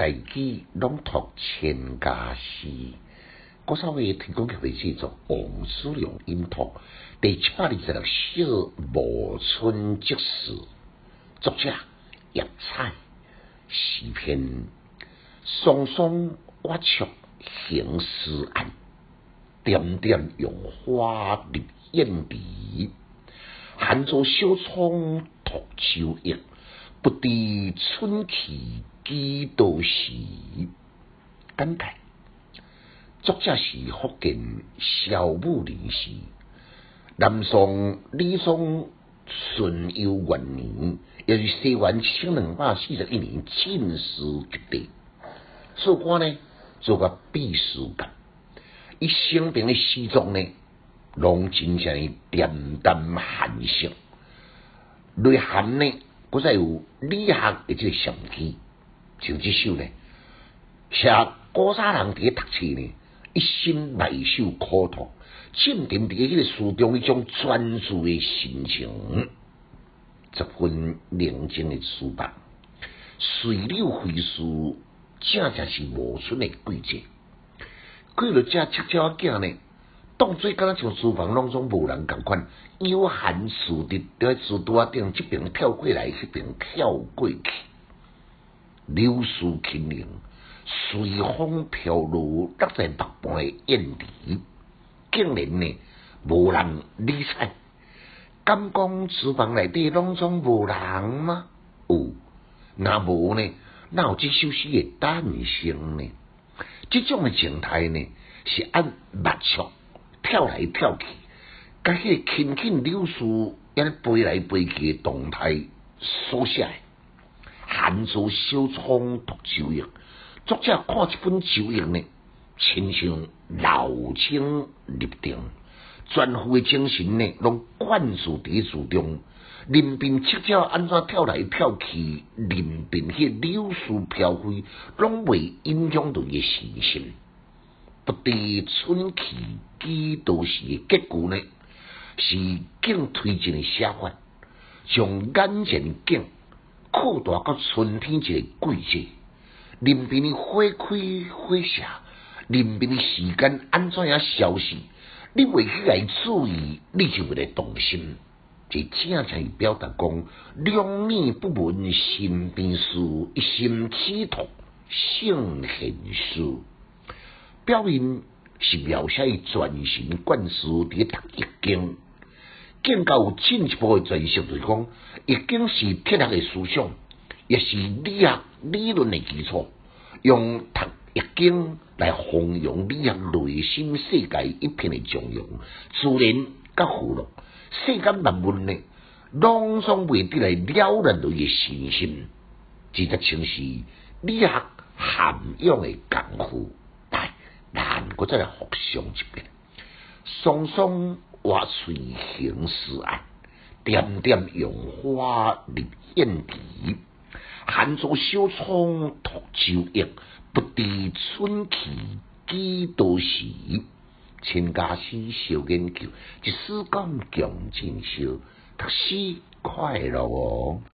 大举朗读千家诗，郭少伟提供给为制作王思良音读第七百二十六首暮春即事，作者叶彩，诗篇双双挖出行诗案，点点用花入眼底，寒作小窗吐秋叶，不知春去。几多时？感慨，作者是福建萧武人士，南宋李宋顺佑元年，也是西元千两百四十一年进士及第。做官呢，做个秘书干。伊生平的诗作呢，拢真正恬淡含蓄。内涵呢，搁再有理学的即个上机。就这首呢，写古早人伫读书呢，一心埋首苦读，浸浸伫迄个书中迄种专注的心情，十分宁静的书房，水流飞书，正正是无春的季节。过了这七朝仔呢，当做敢若像书房当中无人共款，悠闲自得，在书桌顶这边跳过来，迄边跳过去。柳树轻盈，随风飘落，落在目旁的燕地，竟然呢无人理睬。敢讲厨房内底拢总无人吗？有，那无呢？哪有这首诗的诞生呢？这种的情态呢，是按目触跳来跳去，甲迄个轻轻柳树也飞来飞去的动态所写。寒竹小窗读秋叶，作者看这本秋叶呢，亲像老青立定，全副诶精神呢，拢灌输伫书中。林边七鸟安怎跳来跳去，林边迄柳树飘飞，拢未影响到伊心。不知春去几多时的结果呢？是更推进的写法，从眼前景。扩大到春天一个季节，林边的花开花谢，林边的时间安怎样消失？你未去来注意，你就会来动心。这正正表达讲，两面不闻身边事，一心企图圣贤书。表面是描写伊全神贯注伫读易经。更加有进一步的诠释，就是讲，易经是铁学的思想，也是理学理论的基础，用读易经来弘扬理学内心世界一片的重要，自然甲符乐，世间万物呢，拢总未得来了然伊的信心，值得称是理学涵养的功夫。来，咱搁再来复诵一遍，双双。挖水行诗案，点点杨花入眼底。寒竹小窗吐秋叶，不知春去几多时。千家诗小研究，一丝讲强进修，读书快乐哦。